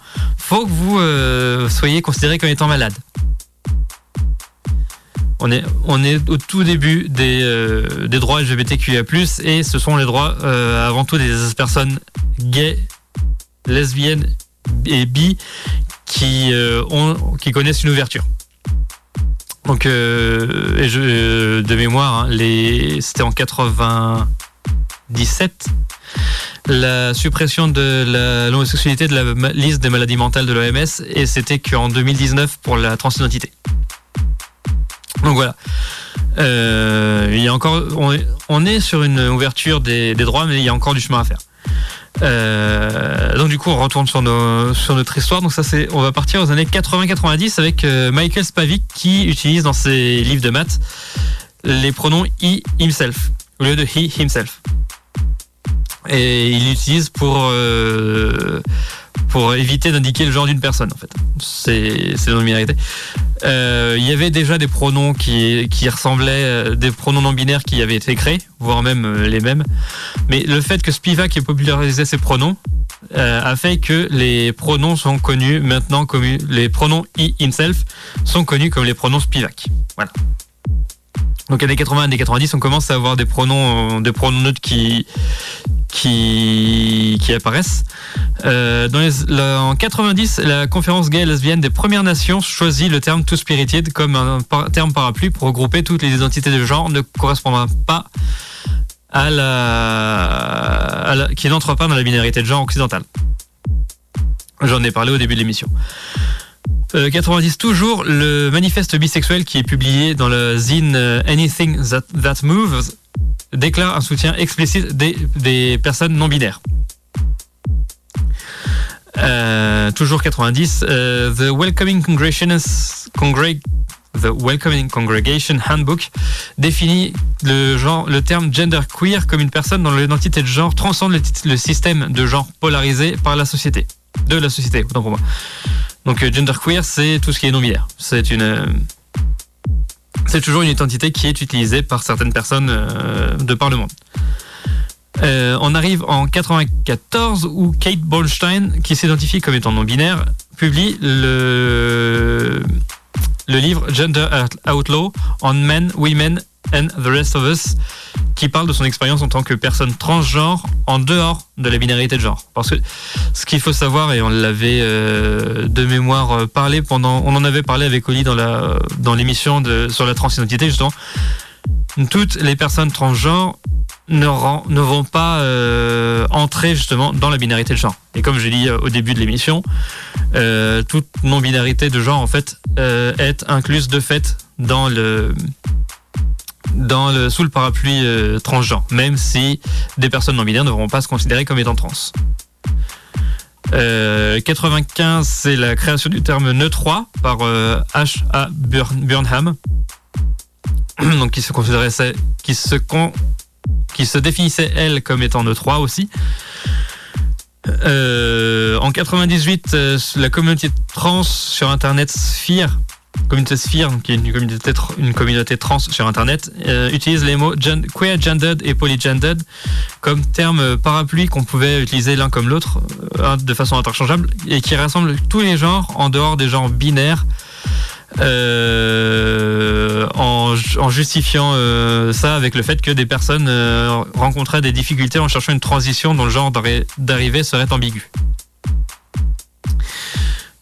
Speaker 1: faut que vous euh, soyez considéré comme étant malade. On est, on est au tout début des, euh, des droits LGBTQIA+, et ce sont les droits euh, avant tout des personnes gays, lesbiennes et bi qui, ont, qui connaissent une ouverture. Donc, et je, de mémoire, hein, les, c'était en 97 la suppression de l'homosexualité de la liste des maladies mentales de l'OMS et c'était qu'en 2019 pour la transidentité. Donc voilà. Euh, on est, sur une ouverture des, droits, mais il y a encore du chemin à faire. Euh, donc du coup, on retourne sur, notre histoire. Donc ça, c'est, on va partir aux années 80-90 avec euh, Michael Spavik qui utilise dans ses livres de maths les pronoms he himself au lieu de he himself et il l'utilise pour pour éviter d'indiquer le genre d'une personne en fait. C'est c'est non Euh, il y avait déjà des pronoms qui qui ressemblaient euh, des pronoms non binaires qui avaient été créés, voire même euh, les mêmes. Mais le fait que Spivak ait popularisé ces pronoms a fait que les pronoms sont connus maintenant comme les pronoms he himself sont connus comme les pronoms Spivak. Voilà. Donc années 80, années 90, on commence à avoir des pronoms, des pronoms neutres qui qui, apparaissent. Euh, en 90, la conférence gay et lesbienne des Premières Nations choisit le terme Two Spirited comme un terme parapluie pour regrouper toutes les identités de genre ne correspondant pas à la qui n'entre pas dans la binarité de genre occidentale. J'en ai parlé au début de l'émission. 90 euh, toujours, le manifeste bisexuel qui est publié dans le zine euh, Anything That, Moves déclare un soutien explicite des, personnes non binaires. Euh, toujours 90, The Welcoming Congregation, Handbook, définit le terme gender queer comme une personne dont l'identité de genre transcende le, le, système de genre polarisé par la société. De la société, autant pour moi. Donc euh, gender queer, c'est tout ce qui est non-binaire. C'est une... Euh, c'est toujours une identité qui est utilisée par certaines personnes euh, de par le monde. On arrive en 94 où Kate Bolstein, qui s'identifie comme étant non-binaire, publie le, le livre Gender Outlaw on Men, Women and the Rest of Us, qui parle de son expérience en tant que personne transgenre en dehors de la binarité de genre. Parce que ce qu'il faut savoir, et on l'avait euh, de mémoire euh, parlé pendant, on en avait parlé avec Oli dans dans l'émission sur la transidentité justement. Toutes les personnes transgenres ne, ne vont pas euh, entrer justement dans la binarité de genre. Et comme je dit au début de l'émission, toute non-binarité de genre en fait est incluse de fait dans le sous le parapluie euh, transgenre, même si des personnes non binaires ne pourront pas se considérer comme étant trans. 95, euh, c'est la création du terme neutre par euh, H. A. Burnham, donc qui se considérait, qui se qui se définissait elle comme étant neutre aussi. en 98, la communauté trans sur Internet Sphere communauté Sphere, qui est une communauté, trans sur Internet, euh, utilise les mots queer gendered et polygendered comme termes parapluie qu'on pouvait utiliser l'un comme l'autre euh, de façon interchangeable et qui rassemble tous les genres en dehors des genres binaires. Euh, en, justifiant ça avec le fait que des personnes rencontraient des difficultés en cherchant une transition dont le genre d'arrivée serait ambigu.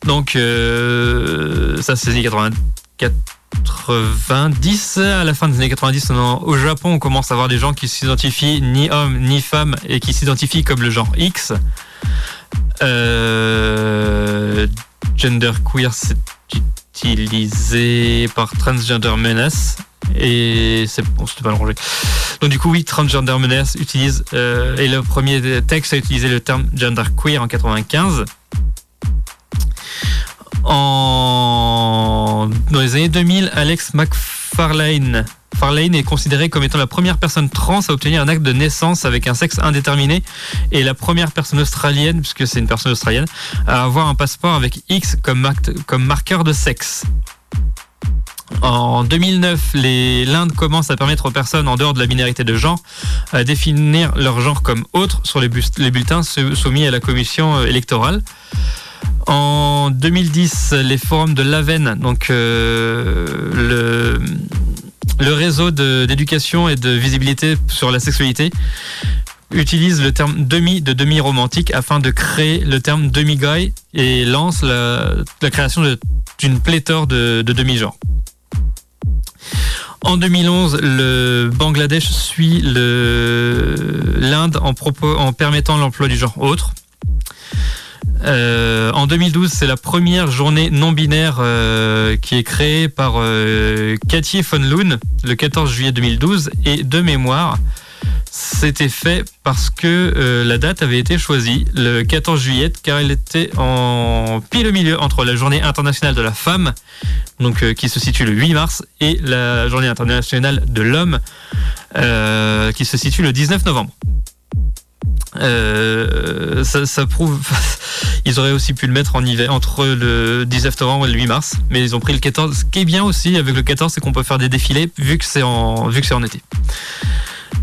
Speaker 1: Donc euh, ça c'est les années 90. À la fin des années 90, au Japon, on commence à avoir des gens qui s'identifient ni homme ni femme et qui s'identifient comme le genre X. Euh, gender queer, c'est utilisé par Transgender Menace. Et c'est bon, c'était pas le. Donc du coup, oui, Transgender Menace utilise, euh, et le premier texte a utilisé le terme gender queer en 95. Dans les années 2000, Alex McFarlane Farlane est considéré comme étant la première personne trans à obtenir un acte de naissance avec un sexe indéterminé et la première personne australienne, puisque c'est une personne australienne, à avoir un passeport avec X comme, marqueur de sexe. En 2009, l'Inde commence à permettre aux personnes en dehors de la binarité de genre à définir leur genre comme autre sur les, les bulletins soumis à la commission euh, électorale. En 2010, les forums de l'AVEN, donc euh, le, réseau d'éducation et de visibilité sur la sexualité, utilise le terme demi de demi-romantique afin de créer le terme demi-guy et lance la, création d'une pléthore de, demi-genres. En 2011, le Bangladesh suit l'Inde en, en permettant l'emploi du genre autre. Euh, en 2012, c'est la première journée non binaire euh, qui est créée par euh, Cathy von Loon le 14 juillet 2012 et de mémoire, c'était fait parce que la date avait été choisie le 14 juillet car elle était en pile au milieu entre la journée internationale de la femme, donc qui se situe le 8 mars, et la journée internationale de l'homme qui se situe le 19 novembre. Euh, ça, prouve. ils auraient aussi pu le mettre en hiver entre le 19 novembre et le 8 mars, mais ils ont pris le 14. Ce qui est bien aussi avec le 14, c'est qu'on peut faire des défilés vu que c'est en vu que c'est en été.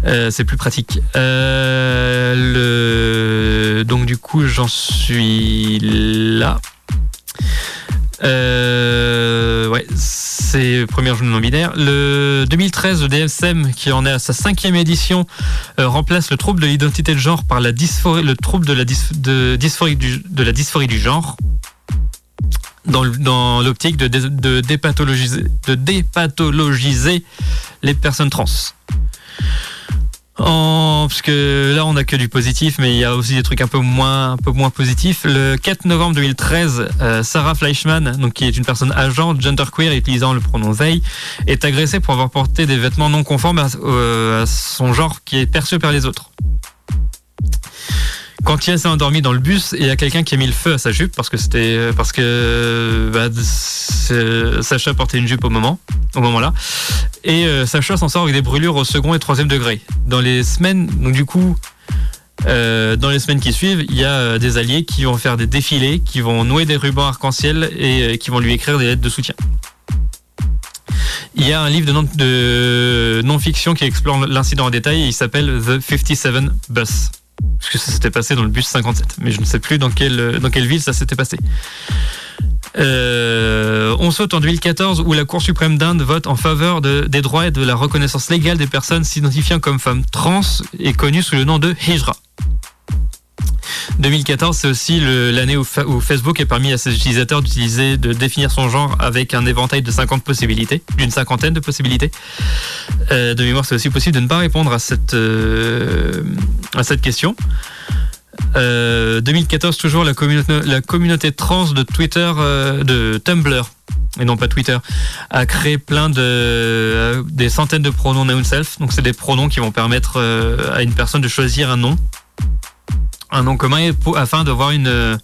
Speaker 1: Euh, c'est plus pratique. Euh. Donc du coup, j'en suis là. Euh, ouais, c'est première journée non binaire. Le 2013, le DSM, qui en est à sa cinquième édition, euh, remplace le trouble de l'identité de genre par la dysphorie, le trouble de la, dysphorie du, genre. Dans, l'optique de dépathologiser les personnes trans. En, parce que là on a que du positif, mais il y a aussi des trucs un peu moins, un peu moins positifs. Le 4 novembre 2013, euh, Sarah Fleischman, donc qui est une personne agent genderqueer utilisant le pronom they, est agressée pour avoir porté des vêtements non conformes à, euh, à son genre qui est perçu par les autres. Quand il s'est endormi dans le bus, il y a quelqu'un qui a mis le feu à sa jupe parce que c'était parce que bah, Sacha portait une jupe au moment, au moment-là, et euh, Sacha s'en sort avec des brûlures au second et troisième degré. Dans les semaines, donc du coup, euh, dans les semaines qui suivent, il y a euh, des alliés qui vont faire des défilés, qui vont nouer des rubans arc-en-ciel et qui vont lui écrire des lettres de soutien. Il y a un livre de non-fiction qui explore l'incident en détail et il s'appelle The 57 Bus. Parce que ça s'était passé dans le bus 57, mais je ne sais plus dans quelle, dans quelle ville ça s'était passé. Euh, on saute en 2014 où la Cour suprême d'Inde vote en faveur de- des droits et de la reconnaissance légale des personnes s'identifiant comme femmes trans et connues sous le nom de Hijra. 2014, c'est aussi l'année où, Fa- où Facebook est permis à ses utilisateurs d'utiliser, de définir son genre avec un éventail de 50 possibilités, d'une cinquantaine de possibilités. Euh, de mémoire, c'est aussi possible de ne pas répondre à cette, euh, question. Euh, 2014, toujours la communauté, trans de Twitter, euh, de Tumblr, et non pas Twitter, a créé plein de euh, des centaines de pronoms noun self. Donc c'est des pronoms qui vont permettre euh, à une personne de choisir un nom, un nom commun, afin d'avoir une euh,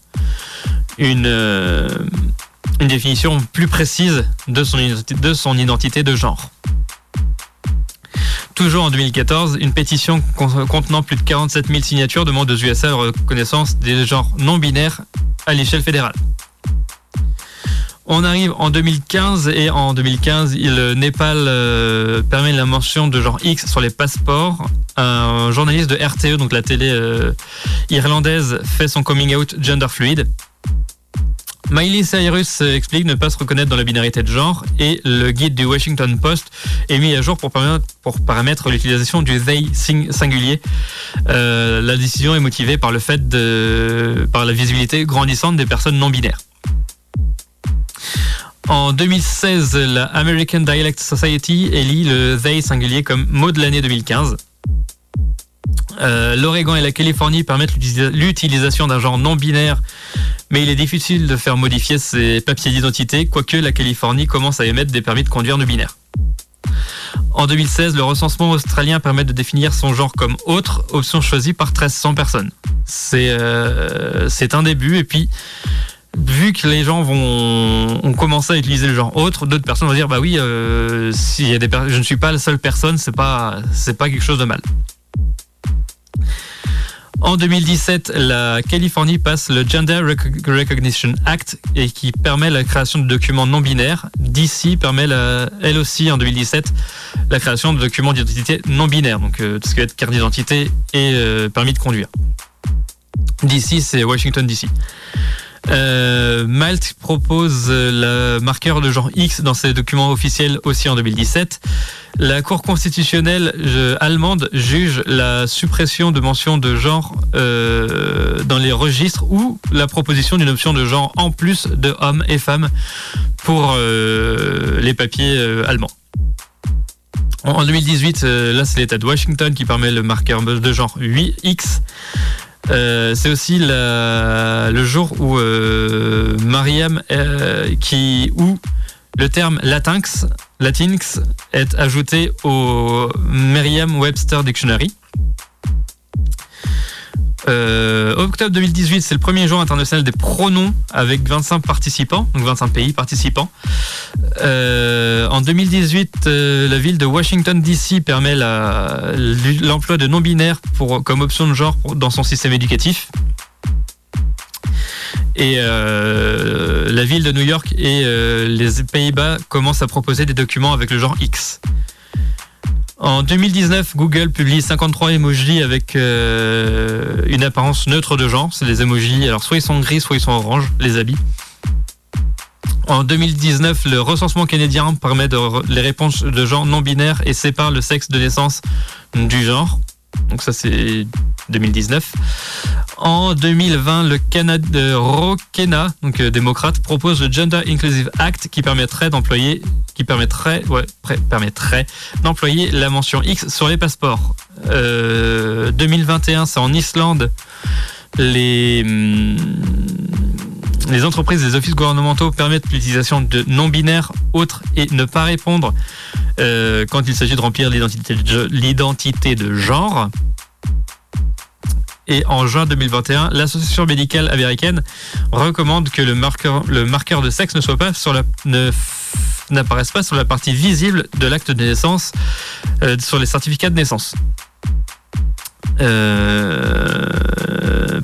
Speaker 1: une définition plus précise de son identité, de son identité de genre. Toujours en 2014, une pétition con- contenant plus de 47 000 signatures demande aux USA la reconnaissance des genres non binaires à l'échelle fédérale. On arrive en 2015 et en 2015, il- le Népal euh, permet la mention de genre X sur les passeports. Un journaliste de RTE, donc la télé euh, irlandaise, fait son coming out gender fluid. Miley Cyrus euh, explique ne pas se reconnaître dans la binarité de genre et le guide du Washington Post est mis à jour pour permettre, l'utilisation du they sing- singulier. Euh, la décision est motivée par le fait de, par la visibilité grandissante des personnes non binaires. En 2016, la American Dialect Society élit le they singulier comme mot de l'année 2015. Euh, L'Oregon et la Californie permettent l'utilisa- l'utilisation d'un genre non binaire, mais il est difficile de faire modifier ses papiers d'identité, quoique la Californie commence à émettre des permis de conduire non binaires. En 2016, le recensement australien permet de définir son genre comme autre, option choisie par 1300 personnes. C'est euh, c'est un début, et puis vu que les gens vont ont commencé à utiliser le genre autre, d'autres personnes vont dire bah oui, euh, y a des je ne suis pas la seule personne, c'est pas c'est pas quelque chose de mal. En 2017, la Californie passe le Gender Recog- Recognition Act et qui permet la création de documents non binaires. DC permet elle aussi en 2017 la création de documents d'identité non binaires, donc euh, ce qui va être carte d'identité et euh, permis de conduire. DC, c'est Washington DC. Euh, Malte propose euh, le marqueur de genre X dans ses documents officiels aussi en 2017. La Cour constitutionnelle allemande juge la suppression de mention de genre euh, dans les registres ou la proposition d'une option de genre en plus de hommes et femmes pour les papiers allemands. En en 2018, euh, là c'est l'État de Washington qui permet le marqueur de genre 8X. Euh, c'est aussi le jour où euh, euh, où le terme latinx, latinx est ajouté au Merriam-Webster Dictionary. Euh, octobre 2018, c'est le premier jour international des pronoms avec 25 participants, donc 25 pays participants. Euh, en 2018, euh, la ville de Washington DC permet l'emploi de non-binaires comme option de genre dans son système éducatif. Et la ville de New York et les Pays-Bas commencent à proposer des documents avec le genre X. En 2019, Google publie 53 emojis avec euh, une apparence neutre de genre. C'est les emojis, alors soit ils sont gris, soit ils sont orange, les habits. En 2019, le recensement canadien permet de les réponses de genre non binaires et sépare le sexe de naissance du genre. Donc ça c'est 2019. En 2020, le Canada de Rokena, donc euh, démocrate, propose le Gender Inclusive Act qui permettrait d'employer, qui permettrait, ouais, permettrait d'employer la mention X sur les passeports. Euh, 2021, c'est en Islande. Les hum, les entreprises et les offices gouvernementaux permettent l'utilisation de non-binaires autres et ne pas répondre euh, quand il s'agit de remplir l'identité de, genre. Et en juin 2021, l'association médicale américaine recommande que le marqueur, le marqueur de sexe ne soit pas sur la, ne n'apparaisse pas sur la partie visible de l'acte de naissance, euh, sur les certificats de naissance. Euh,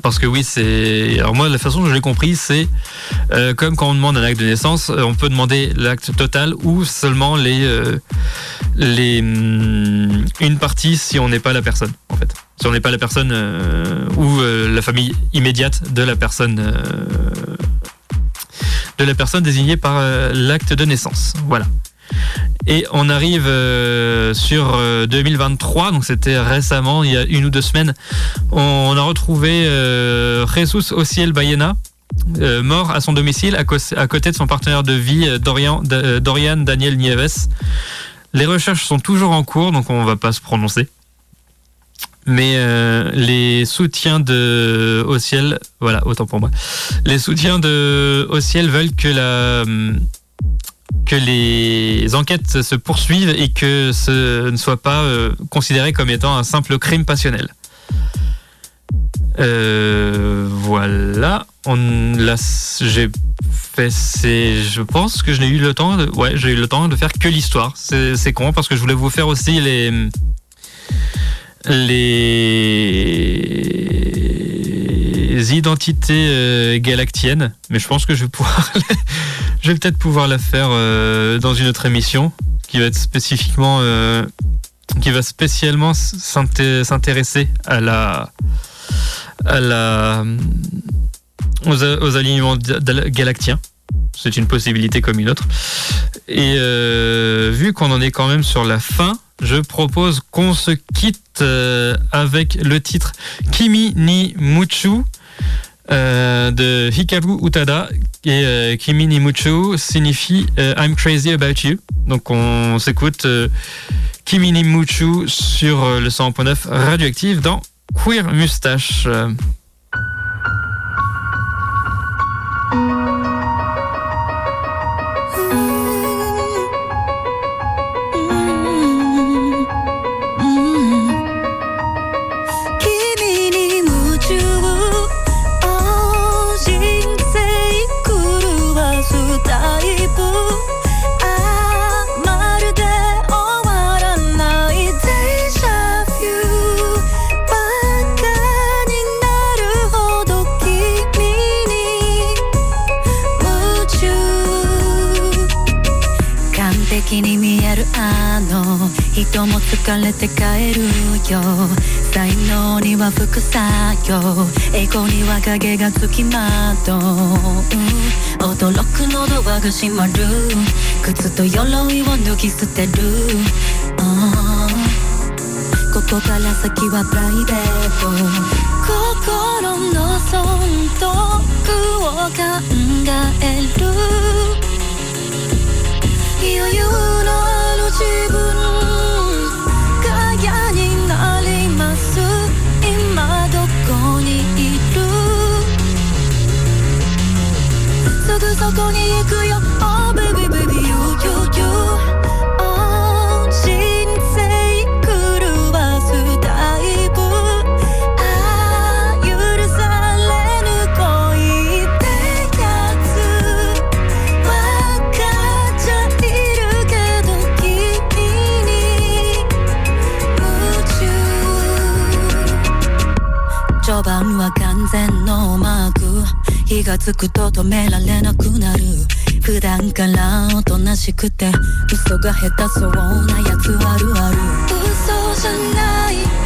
Speaker 1: parce que oui, c'est. Alors moi, la façon dont je l'ai compris, c'est euh, comme quand on demande un acte de naissance, euh, on peut demander l'acte total ou seulement les, les hum, une partie si on n'est pas la personne, en fait. Si on n'est pas la personne ou la famille immédiate de la personne de la personne désignée par l'acte de naissance. Voilà. Et on arrive euh, sur 2023, euh, donc c'était récemment, il y a une ou deux semaines. On, a retrouvé euh, Jesus Ociel Bayena, mort à son domicile à, côté de son partenaire de vie, Dorian, Daniel Nieves. Les recherches sont toujours en cours, donc on ne va pas se prononcer. Mais les soutiens de Ociel, voilà, autant pour moi. Les soutiens de Ociel veulent que la que les enquêtes se poursuivent et que ce ne soit pas euh, considéré comme étant un simple crime passionnel. Euh, voilà. Là, j'ai fait, je pense que je n'ai eu le temps de, ouais, j'ai eu le temps de faire que l'histoire. C'est con parce que je voulais vous faire aussi les, les identités euh, galactiennes, mais je pense que je vais pouvoir je vais peut-être pouvoir la faire euh, dans une autre émission qui va être spécifiquement, euh, qui va spécialement s'intéresser à la, à la, aux, alignements galactiens. C'est une possibilité comme une autre. Et euh, vu qu'on en est quand même sur la fin, je propose qu'on se quitte avec le titre Kimi ni Muchu de Hikaru Utada et euh, Kimi ni signifie euh, I'm crazy about you. Donc on s'écoute euh, Kimi ni Mucho sur le 100.9 radioactive dans Queer Mustache. 人も疲れて帰るよ。才能には副作用。栄光には影がつきまとう。驚くのドアが閉まる。靴と鎧を脱ぎ捨てる、ここから先はプライベート。心の損得を考える。余裕のある自分。そこに行くよ。Oh baby baby you you you. 人生狂わすタイプ。ああ許されぬ恋ってやつ。わかっちゃいるけど君に。夢中。序盤は完全ノーマーク。気がつくと止められなくなる。普段からおとなしくて嘘が下手そうなやつあるある。嘘じゃない。